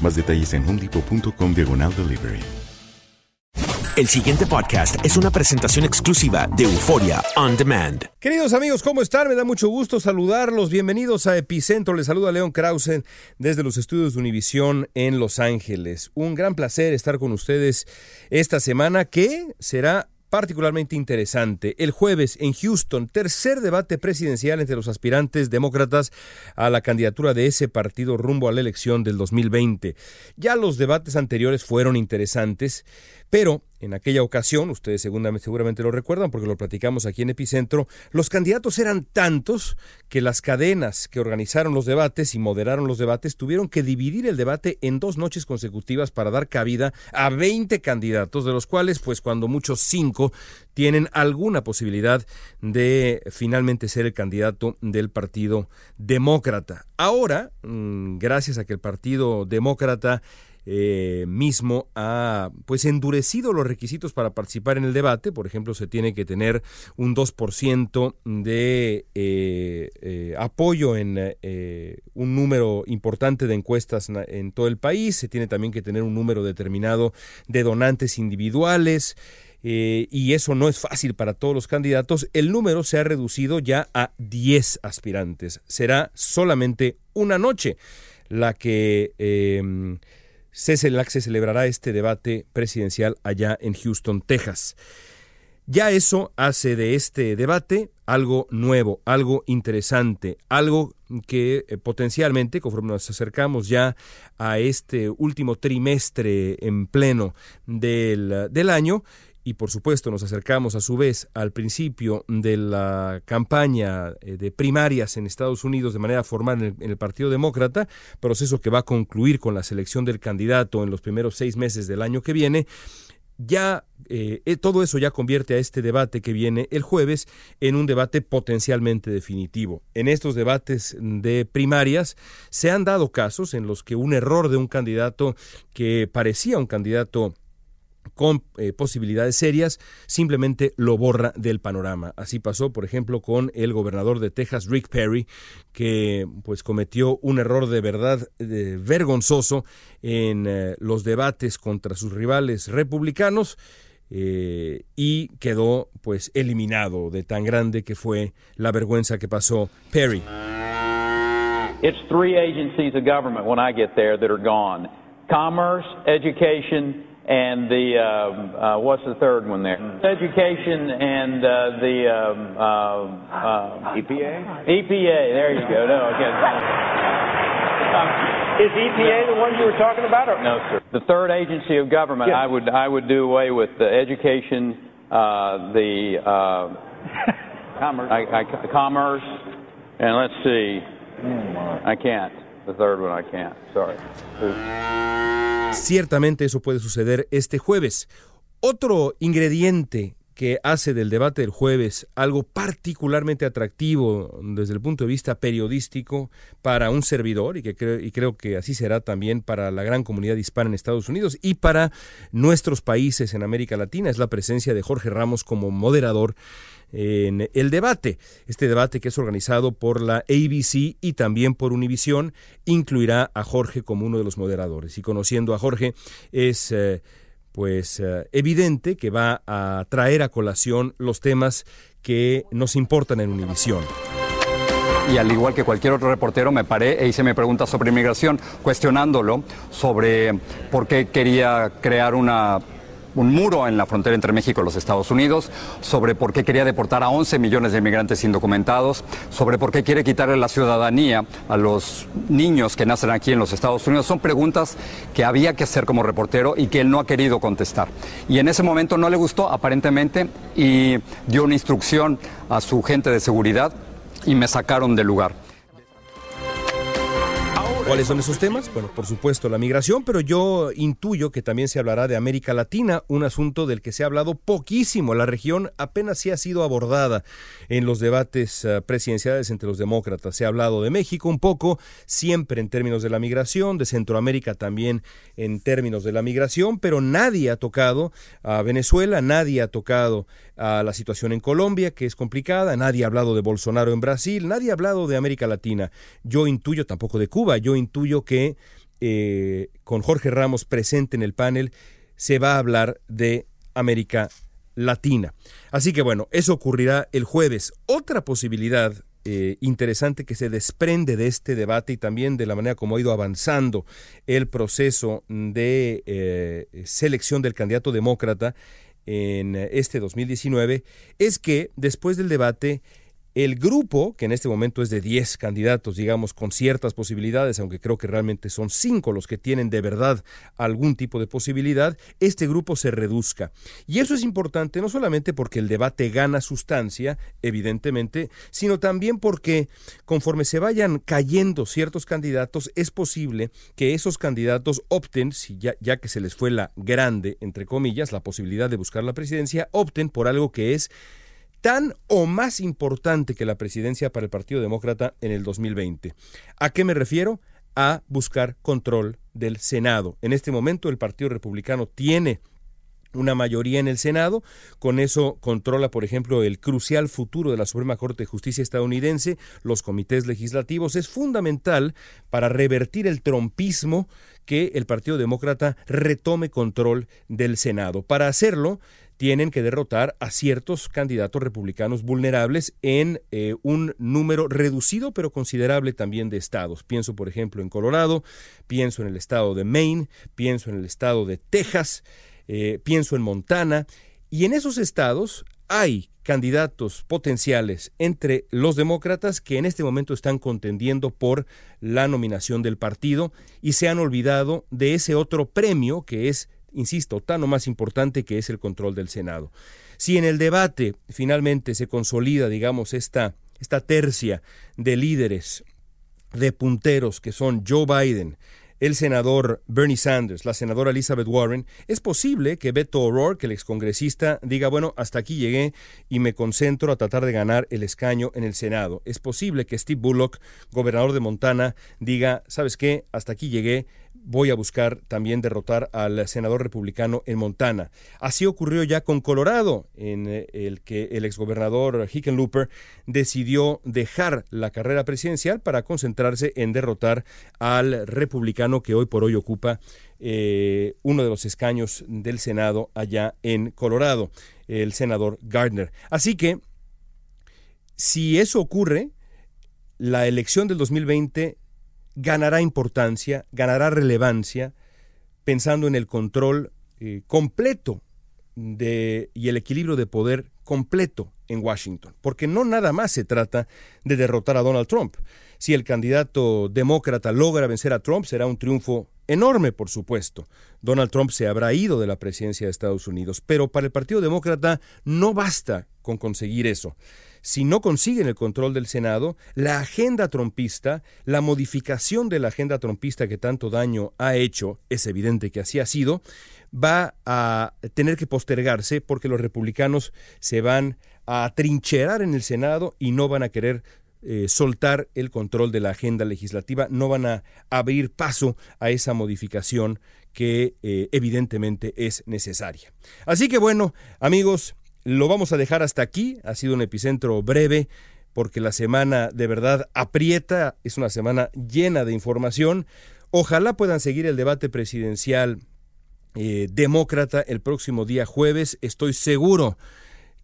Más detalles en homedepot.com diagonal delivery. El siguiente podcast es una presentación exclusiva de Euforia On Demand. Queridos amigos, ¿cómo están? Me da mucho gusto saludarlos. Bienvenidos a Epicentro. Les saluda León Krause desde los estudios de Univisión en Los Ángeles. Un gran placer estar con ustedes esta semana que será particularmente interesante. El jueves en Houston, tercer debate presidencial entre los aspirantes demócratas a la candidatura de ese partido rumbo a la elección del 2020. Ya los debates anteriores fueron interesantes, pero en aquella ocasión, ustedes seguramente lo recuerdan porque lo platicamos aquí en Epicentro, los candidatos eran tantos que las cadenas que organizaron los debates y moderaron los debates tuvieron que dividir el debate en dos noches consecutivas para dar cabida a 20 candidatos, de los cuales, pues cuando muchos cinco tienen alguna posibilidad de finalmente ser el candidato del Partido Demócrata. Ahora, mm, gracias a que el Partido Demócrata eh, mismo ha pues endurecido los requisitos para participar en el debate. Por ejemplo, se tiene que tener un 2% de eh, eh, apoyo en un número importante de encuestas en todo el país. Se tiene también que tener un número determinado de donantes individuales. y eso no es fácil para todos los candidatos, el número se ha reducido ya a 10 aspirantes. Será solamente una noche la que CECELAC se celebrará este debate presidencial allá en Houston, Texas. Ya eso hace de este debate algo nuevo, algo interesante, algo que eh, potencialmente, conforme nos acercamos ya a este último trimestre en pleno del, del año, y por supuesto nos acercamos a su vez al principio de la campaña eh, de primarias en Estados Unidos de manera formal en el, Partido Demócrata, proceso que va a concluir con la selección del candidato en los primeros seis meses del año que viene, ya eh, eh, todo eso ya convierte a este debate que viene el jueves en un debate potencialmente definitivo. En estos debates de primarias se han dado casos en los que un error de un candidato que parecía un candidato con eh, posibilidades serias, simplemente lo borra del panorama. Así pasó, por ejemplo, con el gobernador de Texas, Rick Perry, que pues cometió un error de verdad eh, vergonzoso en eh, los debates contra sus rivales republicanos. y quedó pues eliminado de tan grande que fue la vergüenza que pasó Perry. It's education, and the um, uh, what's the third one there? Education and uh, the um, uh, EPA. EPA. There you go. No, again. Um, is EPA the one you were talking about? Or? No, sir. The third agency of government. Yes. I would I would do away with the education, uh, the uh, commerce. I, I, commerce, and let's see. I can't. The third one I can't. Sorry. Ciertamente eso puede suceder este jueves. Otro ingrediente que hace del debate del jueves algo particularmente atractivo desde el punto de vista periodístico para un servidor y que creo, y creo que así será también para la gran comunidad hispana en Estados Unidos y para nuestros países en América Latina es la presencia de Jorge Ramos como moderador en el debate. Este debate que es organizado por la ABC y también por Univisión incluirá a Jorge como uno de los moderadores. Y conociendo a Jorge es... Eh, pues eh, evidente que va a traer a colación los temas que nos importan en Univisión. Y al igual que cualquier otro reportero me paré e hice mi pregunta sobre inmigración, cuestionándolo sobre por qué quería crear una un muro en la frontera entre México y los Estados Unidos, sobre por qué quería deportar a 11 millones de inmigrantes indocumentados, sobre por qué quiere quitarle la ciudadanía a los niños que nacen aquí en los Estados Unidos. Son preguntas que había que hacer como reportero y que él no ha querido contestar. Y en ese momento no le gustó, aparentemente, y dio una instrucción a su gente de seguridad y me sacaron del lugar. ¿Cuáles son esos temas? Bueno, por supuesto la migración, pero yo intuyo que también se hablará de América Latina, un asunto del que se ha hablado poquísimo. La región apenas sí ha sido abordada en los debates eh, presidenciales entre los demócratas. Se ha hablado de México un poco, siempre en términos de la migración, de Centroamérica también en términos de la migración, pero nadie ha tocado a Venezuela, nadie ha tocado a la situación en Colombia, que es complicada, nadie ha hablado de Bolsonaro en Brasil, nadie ha hablado de América Latina. Yo intuyo tampoco de Cuba, intuyo que eh, con Jorge Ramos presente en el panel se va a hablar de América Latina. Así que bueno, eso ocurrirá el jueves. Otra posibilidad eh, interesante que se desprende de este debate y también de la manera como ha ido avanzando el proceso de eh, selección del candidato demócrata en este 2019 es que después del debate el grupo, que en este momento es de 10 candidatos, digamos, con ciertas posibilidades, aunque creo que realmente son 5 los que tienen de verdad algún tipo de posibilidad, este grupo se reduzca. Y eso es importante no solamente porque el debate gana sustancia, evidentemente, sino también porque conforme se vayan cayendo ciertos candidatos, es posible que esos candidatos opten, ya que se les fue la grande, entre comillas, la posibilidad de buscar la presidencia, opten por algo que es tan o más importante que la presidencia para el Partido Demócrata en el 2020. ¿A qué me refiero? A buscar control del Senado. En este momento el Partido Republicano tiene una mayoría en el Senado. Con eso controla, por ejemplo, el crucial futuro de la Suprema Corte de Justicia estadounidense, los comités legislativos. Es fundamental para revertir el trompismo que el Partido Demócrata retome control del Senado. Para hacerlo, tienen que derrotar a ciertos candidatos republicanos vulnerables en eh, un número reducido pero considerable también de estados. Pienso, por ejemplo, en Colorado, pienso en el estado de Maine, pienso en el estado de Texas, eh, pienso en Montana, y en esos estados hay candidatos potenciales entre los demócratas que en este momento están contendiendo por la nominación del partido y se han olvidado de ese otro premio que es insisto, tan o más importante que es el control del Senado. Si en el debate finalmente se consolida, digamos, esta, esta tercia de líderes, de punteros que son Joe Biden, el senador Bernie Sanders, la senadora Elizabeth Warren, es posible que Beto O'Rourke, el excongresista, diga, bueno, hasta aquí llegué y me concentro a tratar de ganar el escaño en el Senado. Es posible que Steve Bullock, gobernador de Montana, diga, ¿sabes qué? Hasta aquí llegué, voy a buscar también derrotar al senador republicano en Montana. Así ocurrió ya con Colorado, en eh, el que el exgobernador Hickenlooper decidió dejar la carrera presidencial para concentrarse en derrotar al republicano que hoy por hoy ocupa eh, uno de los escaños del Senado allá en Colorado, el senador Gardner. Así que, si eso ocurre, la elección del 2020 ganará importancia, ganará relevancia, pensando en el control eh, completo y el equilibrio de poder completo en Washington, porque no nada más se trata de derrotar a Donald Trump. Si el candidato demócrata logra vencer a Trump, será un triunfo enorme, por supuesto. Donald Trump se habrá ido de la presidencia de Estados Unidos, pero para el Partido Demócrata no basta con conseguir eso si no consiguen el control del Senado, la agenda trompista, la modificación de la agenda trompista que tanto daño ha hecho, es evidente que así ha sido, va a tener que postergarse porque los republicanos se van a trincherar en el Senado y no van a querer eh, soltar el control de la agenda legislativa, no van a abrir paso a esa modificación que eh, evidentemente es necesaria. Así que bueno, amigos, lo vamos a dejar hasta aquí. Ha sido un epicentro breve porque la semana de verdad aprieta. Es una semana llena de información. Ojalá puedan seguir el debate presidencial eh, demócrata el próximo día jueves. Estoy seguro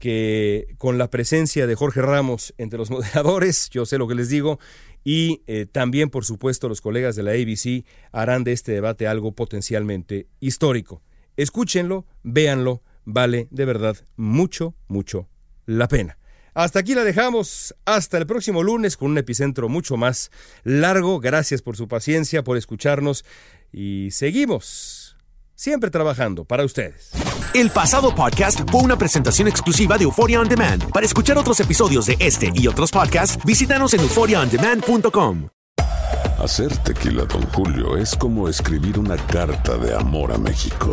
que con la presencia de Jorge Ramos entre los moderadores, yo sé lo que les digo, y eh, también, por supuesto, los colegas de la ABC harán de este debate algo potencialmente histórico. Escúchenlo, véanlo, vale de verdad mucho, mucho la pena. Hasta aquí la dejamos. Hasta el próximo lunes con un epicentro mucho más largo. Gracias por su paciencia, por escucharnos y seguimos siempre trabajando para ustedes. El pasado podcast fue una presentación exclusiva de Euphoria On Demand. Para escuchar otros episodios de este y otros podcasts, visítanos en euphoriaondemand.com. Hacer tequila, Don Julio, es como escribir una carta de amor a México.